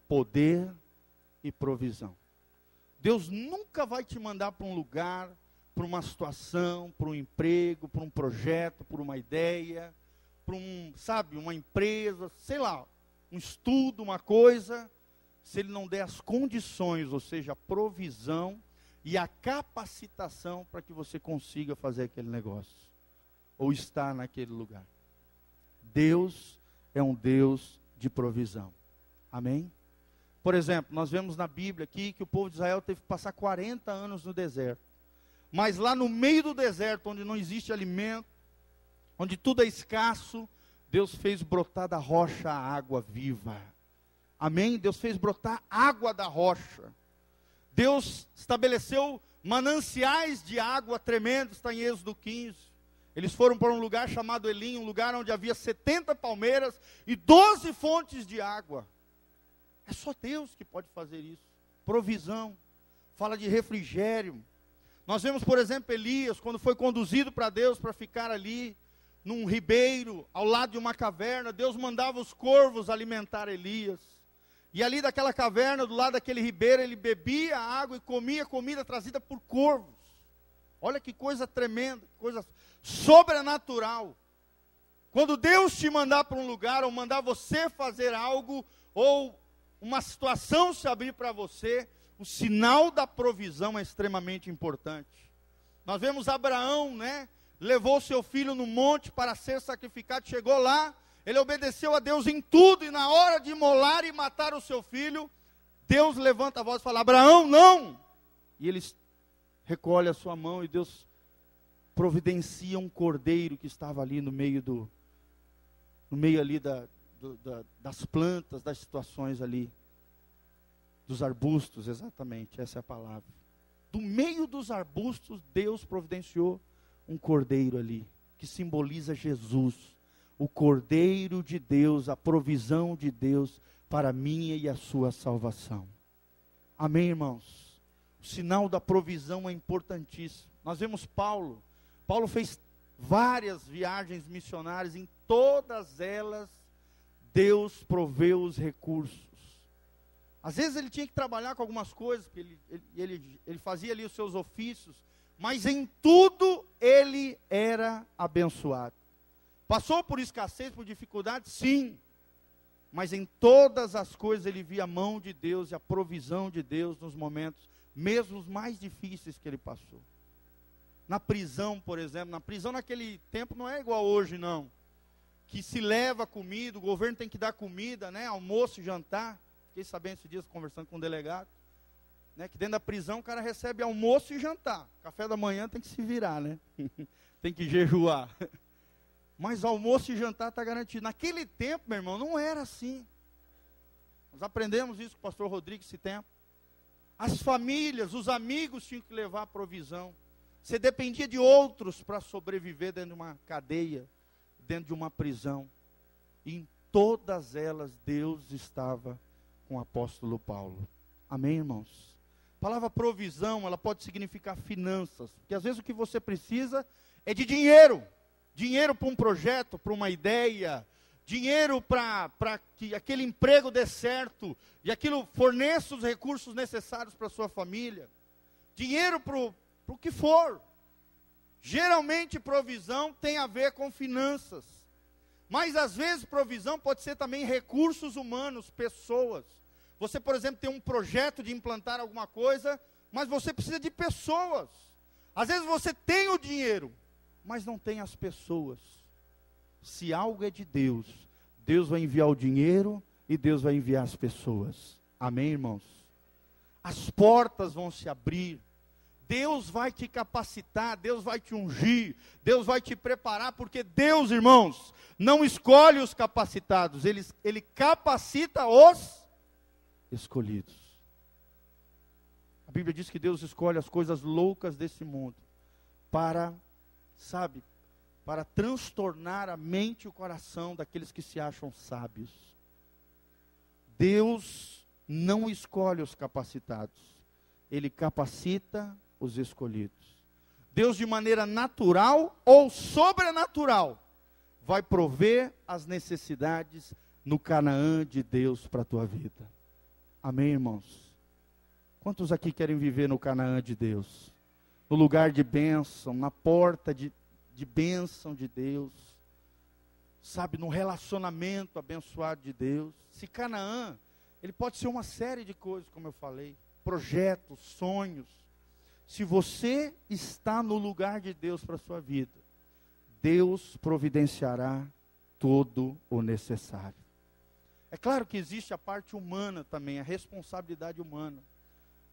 poder e provisão. Deus nunca vai te mandar para um lugar, para uma situação, para um emprego, para um projeto, para uma ideia, para um, sabe, uma empresa, sei lá, um estudo, uma coisa, se ele não der as condições, ou seja, a provisão e a capacitação para que você consiga fazer aquele negócio ou estar naquele lugar. Deus é um Deus de provisão. Amém? Por exemplo, nós vemos na Bíblia aqui que o povo de Israel teve que passar 40 anos no deserto. Mas lá no meio do deserto, onde não existe alimento, onde tudo é escasso, Deus fez brotar da rocha água viva. Amém? Deus fez brotar água da rocha. Deus estabeleceu mananciais de água tremendos, está em Êxodo 15. Eles foram para um lugar chamado Elim, um lugar onde havia 70 palmeiras e 12 fontes de água. É só Deus que pode fazer isso. Provisão. Fala de refrigério. Nós vemos, por exemplo, Elias, quando foi conduzido para Deus para ficar ali, num ribeiro, ao lado de uma caverna, Deus mandava os corvos alimentar Elias. E ali daquela caverna, do lado daquele ribeiro, ele bebia água e comia comida trazida por corvos. Olha que coisa tremenda, que coisa sobrenatural. Quando Deus te mandar para um lugar, ou mandar você fazer algo, ou uma situação se abrir para você, o sinal da provisão é extremamente importante. Nós vemos Abraão, né? Levou seu filho no monte para ser sacrificado, chegou lá, ele obedeceu a Deus em tudo, e na hora de molar e matar o seu filho, Deus levanta a voz e fala: Abraão, não! E ele recolhe a sua mão e Deus providencia um cordeiro que estava ali no meio do, no meio ali da, do, da, das plantas, das situações ali, dos arbustos, exatamente, essa é a palavra. Do meio dos arbustos, Deus providenciou um cordeiro ali, que simboliza Jesus o Cordeiro de Deus, a provisão de Deus para a minha e a sua salvação. Amém, irmãos? O sinal da provisão é importantíssimo. Nós vemos Paulo. Paulo fez várias viagens missionárias, em todas elas, Deus proveu os recursos. Às vezes ele tinha que trabalhar com algumas coisas, ele, ele, ele, ele fazia ali os seus ofícios, mas em tudo ele era abençoado. Passou por escassez, por dificuldade? Sim. Mas em todas as coisas ele via a mão de Deus e a provisão de Deus nos momentos, mesmo os mais difíceis que ele passou. Na prisão, por exemplo, na prisão naquele tempo não é igual hoje, não. Que se leva comida, o governo tem que dar comida, né? Almoço jantar. Fiquei sabendo esses dias conversando com um delegado. Né, que dentro da prisão o cara recebe almoço e jantar. Café da manhã tem que se virar, né? tem que jejuar. Mas almoço e jantar está garantido. Naquele tempo, meu irmão, não era assim. Nós aprendemos isso com o pastor Rodrigues esse tempo. As famílias, os amigos tinham que levar a provisão. Você dependia de outros para sobreviver dentro de uma cadeia, dentro de uma prisão. E em todas elas Deus estava com o apóstolo Paulo. Amém, irmãos? A palavra provisão, ela pode significar finanças, porque às vezes o que você precisa é de dinheiro dinheiro para um projeto, para uma ideia, dinheiro para que aquele emprego dê certo e aquilo forneça os recursos necessários para sua família, dinheiro para o que for. Geralmente, provisão tem a ver com finanças, mas às vezes, provisão pode ser também recursos humanos, pessoas. Você, por exemplo, tem um projeto de implantar alguma coisa, mas você precisa de pessoas. Às vezes você tem o dinheiro, mas não tem as pessoas. Se algo é de Deus, Deus vai enviar o dinheiro e Deus vai enviar as pessoas. Amém, irmãos? As portas vão se abrir. Deus vai te capacitar, Deus vai te ungir, Deus vai te preparar, porque Deus, irmãos, não escolhe os capacitados, ele, ele capacita os escolhidos. A Bíblia diz que Deus escolhe as coisas loucas desse mundo para sabe, para transtornar a mente e o coração daqueles que se acham sábios. Deus não escolhe os capacitados, ele capacita os escolhidos. Deus, de maneira natural ou sobrenatural, vai prover as necessidades no Canaã de Deus para a tua vida. Amém, irmãos? Quantos aqui querem viver no Canaã de Deus? no lugar de bênção, na porta de, de bênção de Deus, sabe, no relacionamento abençoado de Deus. Se Canaã, ele pode ser uma série de coisas, como eu falei, projetos, sonhos. Se você está no lugar de Deus para a sua vida, Deus providenciará todo o necessário. É claro que existe a parte humana também, a responsabilidade humana.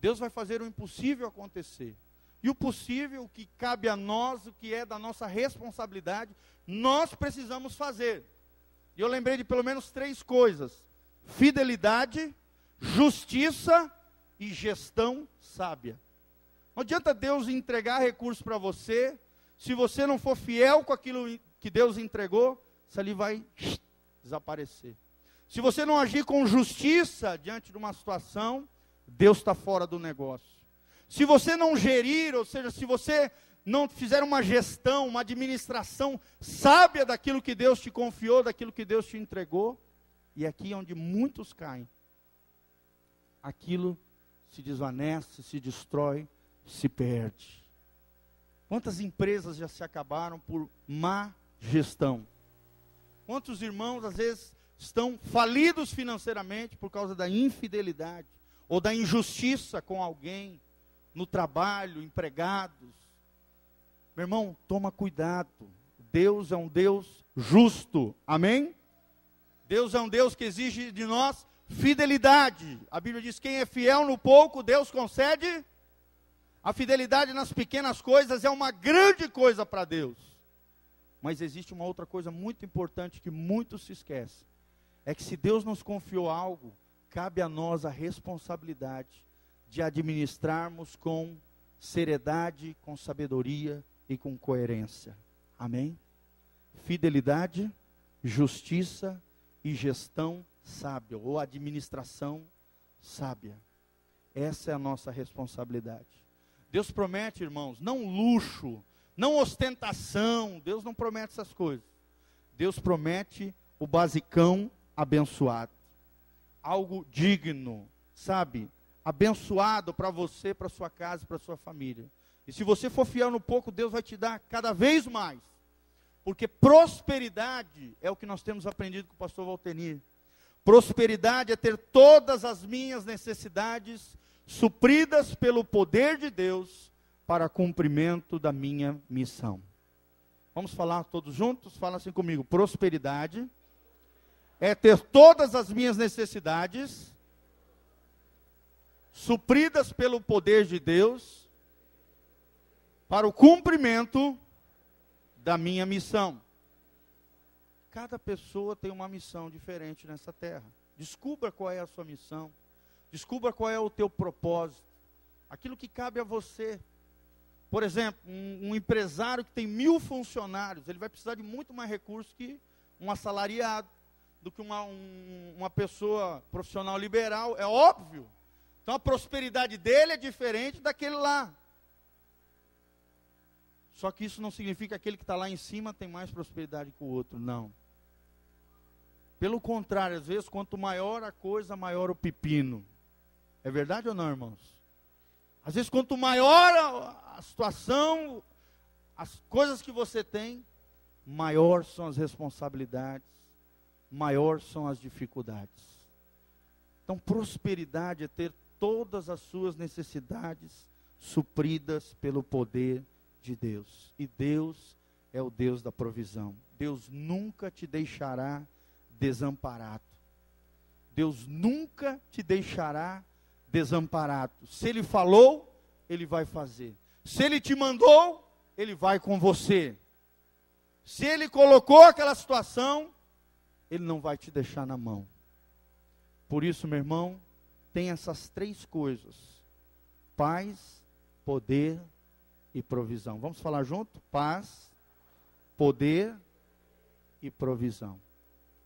Deus vai fazer o impossível acontecer. E o possível, o que cabe a nós, o que é da nossa responsabilidade, nós precisamos fazer. E eu lembrei de pelo menos três coisas: fidelidade, justiça e gestão sábia. Não adianta Deus entregar recursos para você, se você não for fiel com aquilo que Deus entregou, isso ali vai desaparecer. Se você não agir com justiça diante de uma situação, Deus está fora do negócio. Se você não gerir, ou seja, se você não fizer uma gestão, uma administração sábia daquilo que Deus te confiou, daquilo que Deus te entregou, e aqui é onde muitos caem, aquilo se desvanece, se destrói, se perde. Quantas empresas já se acabaram por má gestão? Quantos irmãos, às vezes, estão falidos financeiramente por causa da infidelidade ou da injustiça com alguém no trabalho, empregados? Meu irmão, toma cuidado. Deus é um Deus justo. Amém? Deus é um Deus que exige de nós fidelidade. A Bíblia diz: quem é fiel no pouco, Deus concede. A fidelidade nas pequenas coisas é uma grande coisa para Deus. Mas existe uma outra coisa muito importante que muitos se esquecem: é que se Deus nos confiou algo, cabe a nós a responsabilidade de administrarmos com seriedade, com sabedoria e com coerência. Amém? Fidelidade, justiça e gestão sábia, ou administração sábia. Essa é a nossa responsabilidade. Deus promete, irmãos, não luxo, não ostentação. Deus não promete essas coisas. Deus promete o basicão abençoado. Algo digno, sabe? Abençoado para você, para sua casa, para sua família. E se você for fiel no pouco, Deus vai te dar cada vez mais. Porque prosperidade é o que nós temos aprendido com o pastor Valtenir. Prosperidade é ter todas as minhas necessidades supridas pelo poder de Deus para cumprimento da minha missão. Vamos falar todos juntos? Fala assim comigo. Prosperidade é ter todas as minhas necessidades supridas pelo poder de Deus para o cumprimento da minha missão. Cada pessoa tem uma missão diferente nessa terra. Descubra qual é a sua missão. Descubra qual é o teu propósito. Aquilo que cabe a você. Por exemplo, um, um empresário que tem mil funcionários, ele vai precisar de muito mais recursos que um assalariado, do que uma, um, uma pessoa profissional liberal. É óbvio. Então a prosperidade dele é diferente daquele lá. Só que isso não significa que aquele que está lá em cima tem mais prosperidade que o outro. Não. Pelo contrário, às vezes, quanto maior a coisa, maior o pepino. É verdade ou não, irmãos? Às vezes, quanto maior a, situação, as coisas que você tem, maior são as responsabilidades, maior são as dificuldades. Então, prosperidade é ter todas as suas necessidades supridas pelo poder de Deus. E Deus é o Deus da provisão. Deus nunca te deixará desamparado. Deus nunca te deixará desamparado. Se Ele falou, Ele vai fazer. Se Ele te mandou, Ele vai com você. Se Ele colocou aquela situação, Ele não vai te deixar na mão. Por isso, meu irmão, tem essas três coisas: paz, poder e provisão. Vamos falar junto? Paz, poder e provisão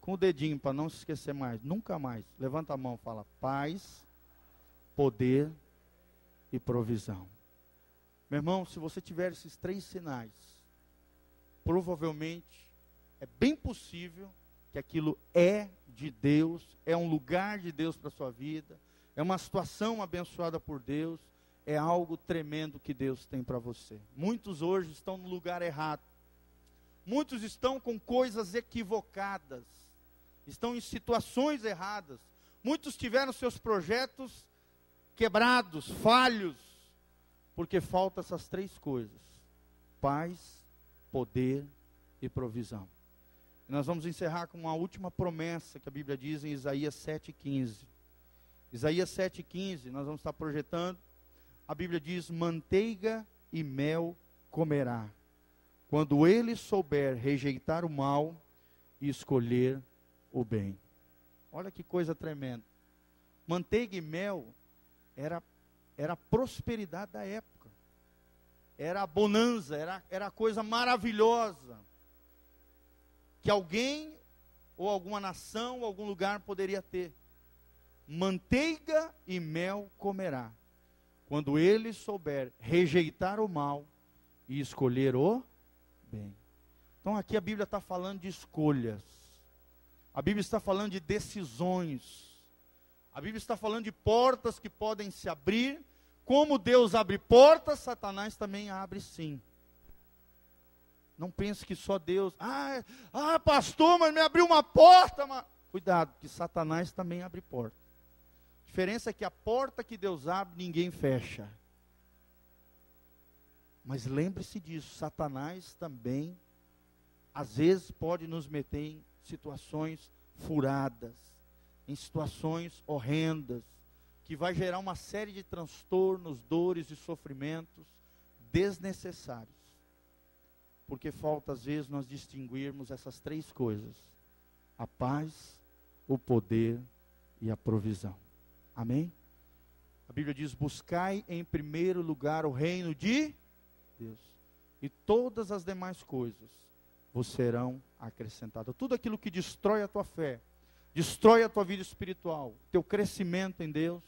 com o dedinho para não se esquecer mais, nunca mais. Levanta a mão, fala paz, poder e provisão. Meu irmão, se você tiver esses três sinais, provavelmente é bem possível que aquilo é de Deus, é um lugar de Deus para a sua vida, é uma situação abençoada por Deus, é algo tremendo que Deus tem para você. Muitos hoje estão no lugar errado. Muitos estão com coisas equivocadas estão em situações erradas. Muitos tiveram seus projetos quebrados, falhos, porque faltam essas três coisas: paz, poder e provisão. Nós vamos encerrar com uma última promessa que a Bíblia diz em Isaías 7,15. Isaías 7,15, nós vamos estar projetando. A Bíblia diz: manteiga e mel comerá, quando ele souber rejeitar o mal e escolher o bem. Olha que coisa tremenda. Manteiga e mel era, era a prosperidade da época. Era a bonança, era, era a coisa maravilhosa que alguém ou alguma nação ou algum lugar poderia ter. Manteiga e mel comerá, quando ele souber rejeitar o mal e escolher o bem. Então aqui a Bíblia está falando de escolhas, a Bíblia está falando de decisões, a Bíblia está falando de portas que podem se abrir. Como Deus abre portas, Satanás também abre sim. Não pense que só Deus. Ah, ah pastor, mas me abriu uma porta. Mas... Cuidado, que Satanás também abre porta. A diferença é que a porta que Deus abre, ninguém fecha. Mas lembre-se disso, Satanás também, às vezes, pode nos meter em situações furadas, em situações horrendas, que vai gerar uma série de transtornos, dores e sofrimentos desnecessários porque falta às vezes nós distinguirmos essas três coisas: a paz, o poder e a provisão. Amém? A Bíblia diz: buscai em primeiro lugar o reino de Deus, e todas as demais coisas vos serão acrescentadas. Tudo aquilo que destrói a tua fé, destrói a tua vida espiritual, teu crescimento em Deus,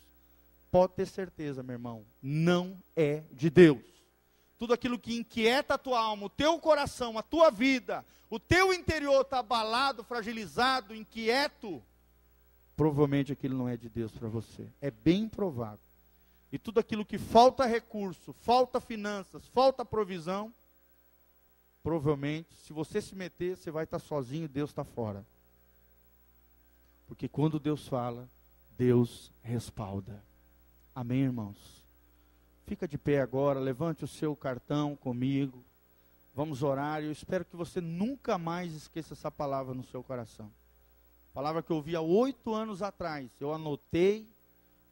pode ter certeza, meu irmão, não é de Deus tudo aquilo que inquieta a tua alma, o teu coração, a tua vida, o teu interior está abalado, fragilizado, inquieto, provavelmente aquilo não é de Deus para você. É bem provável. E tudo aquilo que falta recurso, falta finanças, falta provisão, provavelmente, se você se meter, você vai estar tá sozinho, Deus está fora. Porque quando Deus fala, Deus respalda. Amém, irmãos? Fica de pé agora, levante o seu cartão comigo. Vamos orar. Eu espero que você nunca mais esqueça essa palavra no seu coração. Palavra que eu ouvi há oito anos atrás. Eu anotei,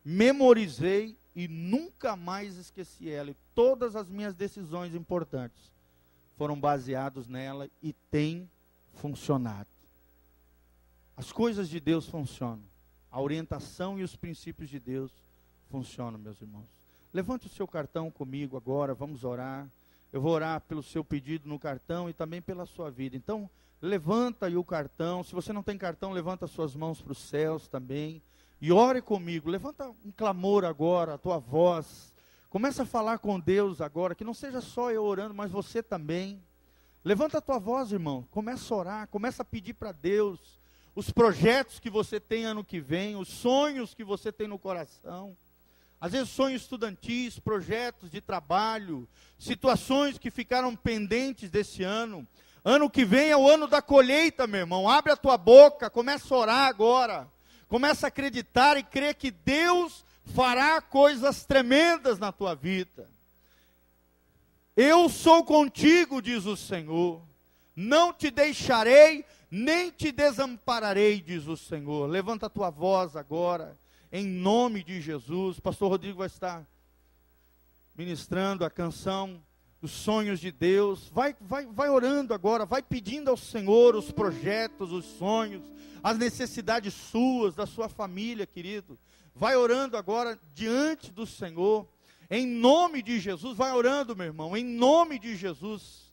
memorizei e nunca mais esqueci ela. E todas as minhas decisões importantes foram baseadas nela e tem funcionado. As coisas de Deus funcionam. A orientação e os princípios de Deus funcionam, meus irmãos. Levante o seu cartão comigo agora, vamos orar. Eu vou orar pelo seu pedido no cartão e também pela sua vida. Então, levanta aí o cartão. Se você não tem cartão, levanta suas mãos para os céus também. E ore comigo. Levanta um clamor agora, a tua voz. Começa a falar com Deus agora, que não seja só eu orando, mas você também. Levanta a tua voz, irmão. Começa a orar, começa a pedir para Deus os projetos que você tem ano que vem, os sonhos que você tem no coração. Às vezes sonhos estudantis, projetos de trabalho, situações que ficaram pendentes desse ano. Ano que vem é o ano da colheita, meu irmão. Abre a tua boca, começa a orar agora. Começa a acreditar e crer que Deus fará coisas tremendas na tua vida. Eu sou contigo, diz o Senhor. Não te deixarei, nem te desampararei, diz o Senhor. Levanta a tua voz agora em nome de Jesus. Pastor Rodrigo vai estar ministrando a canção dos sonhos de Deus. Vai, vai, vai orando agora, vai pedindo ao Senhor os projetos, os sonhos, as necessidades suas, da sua família, querido. Vai orando agora diante do Senhor. Em nome de Jesus, vai orando, meu irmão, em nome de Jesus.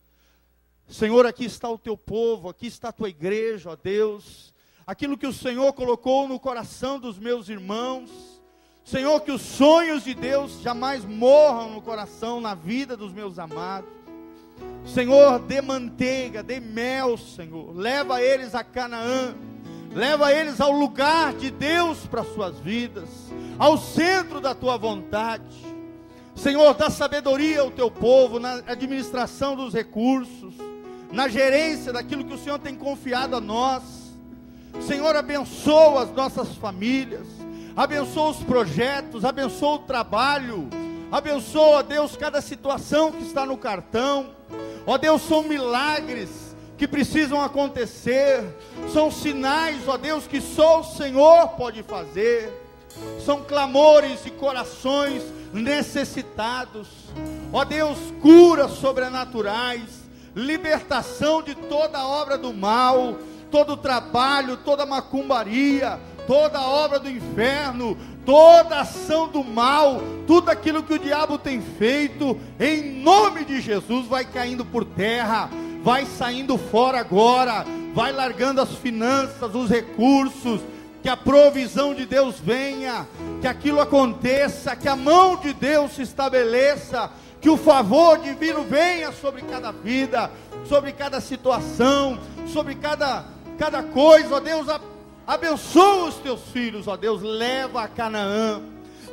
Senhor, aqui está o teu povo, aqui está a tua igreja, ó Deus aquilo que o Senhor colocou no coração dos meus irmãos. Senhor, que os sonhos de Deus jamais morram no coração, na vida dos meus amados. Senhor, dê manteiga, dê mel, Senhor. Leva eles a Canaã. Leva eles ao lugar de Deus para suas vidas, ao centro da tua vontade. Senhor, dá sabedoria ao teu povo na administração dos recursos, na gerência daquilo que o Senhor tem confiado a nós. Senhor, abençoa as nossas famílias, abençoa os projetos, abençoa o trabalho, abençoa, Deus, cada situação que está no cartão. Ó Deus, são milagres, que precisam acontecer, são sinais, ó Deus, que só o Senhor pode fazer, são clamores e corações necessitados, ó Deus, curas sobrenaturais, libertação de toda obra do mal, todo trabalho, toda macumbaria, toda obra do inferno, toda ação do mal, tudo aquilo que o diabo tem feito, em nome de Jesus, vai caindo por terra, vai saindo fora agora, vai largando as finanças, os recursos, que a provisão de Deus venha, que aquilo aconteça, que a mão de Deus se estabeleça, que o favor divino venha sobre cada vida, sobre cada situação, sobre cada, cada coisa, ó Deus, abençoa os teus filhos, ó Deus, leva a Canaã,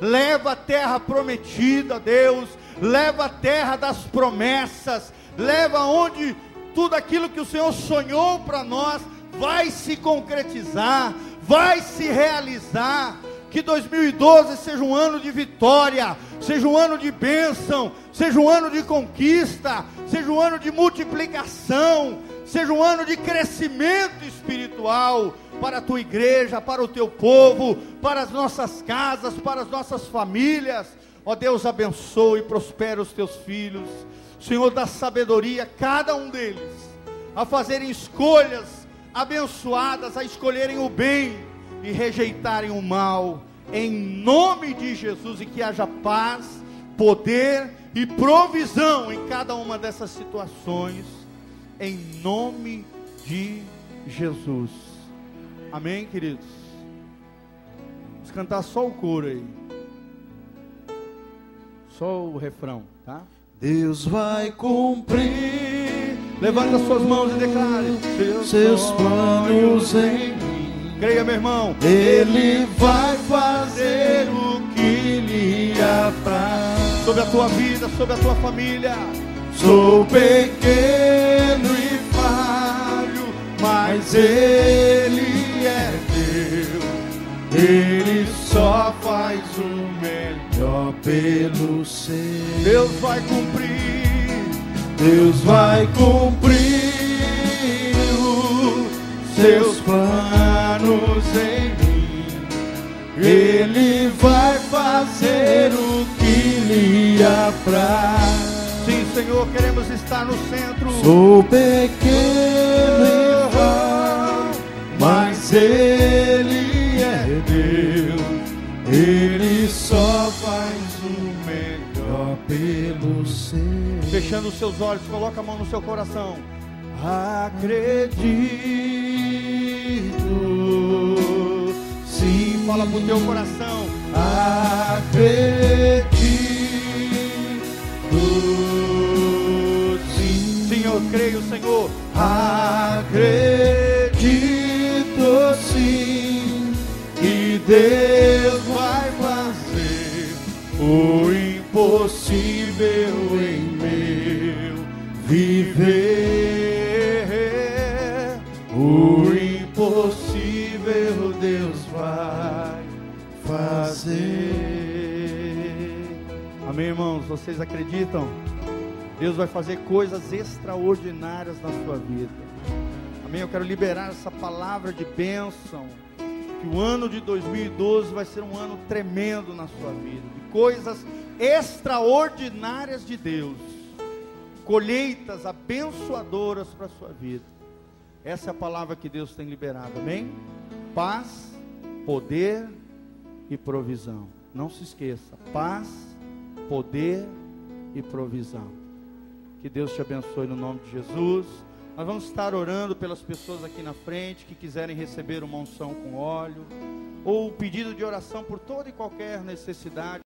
leva a terra prometida, Deus, leva a terra das promessas, leva onde tudo aquilo que o Senhor sonhou para nós vai se concretizar, vai se realizar. Que 2012 seja um ano de vitória, seja um ano de bênção, seja um ano de conquista, seja um ano de multiplicação, seja um ano de crescimento espiritual para a tua igreja, para o teu povo, para as nossas casas, para as nossas famílias. Ó Deus, abençoe e prospera os teus filhos. Senhor, dá sabedoria a cada um deles a fazerem escolhas abençoadas, a escolherem o bem e rejeitarem o mal, em nome de Jesus, e que haja paz, poder e provisão em cada uma dessas situações, em nome de Jesus. Amém, queridos? Vamos cantar só o coro aí, só o refrão, tá? Deus vai cumprir. Levanta suas mãos e declare seus, seus planos em mim. Creia, meu irmão. Ele vai fazer o que lhe apraz. Sobre a tua vida, sobre a tua família. Sou pequeno e falho, mas Ele é Deus. Ele só faz o melhor pelo seu. Deus vai cumprir. Deus vai cumprir os seus planos em mim. Ele vai fazer o que lhe apraz. Senhor, queremos estar no centro. Sou pequeno e vão, mas Ele é Deus. Ele só faz o melhor pelo seu. Fechando os seus olhos, coloca a mão no seu coração. Acredito, sim, Fala pro teu coração. acredito, eu creio, Senhor. acredito, sim, que Deus vai fazer o impossível em meu viver. O impossível Deus vai fazer. Amém, irmãos? Vocês acreditam? Deus vai fazer coisas extraordinárias na sua vida. Amém? Eu quero liberar essa palavra de bênção. Que o ano de 2012 vai ser um ano tremendo na sua vida. De coisas extraordinárias de Deus. Colheitas abençoadoras para a sua vida. Essa é a palavra que Deus tem liberado. Amém? Paz, poder e provisão. Não se esqueça. Paz, poder e provisão. Que Deus te abençoe no nome de Jesus. Nós vamos estar orando pelas pessoas aqui na frente que quiserem receber uma unção com óleo, ou pedido de oração por toda e qualquer necessidade.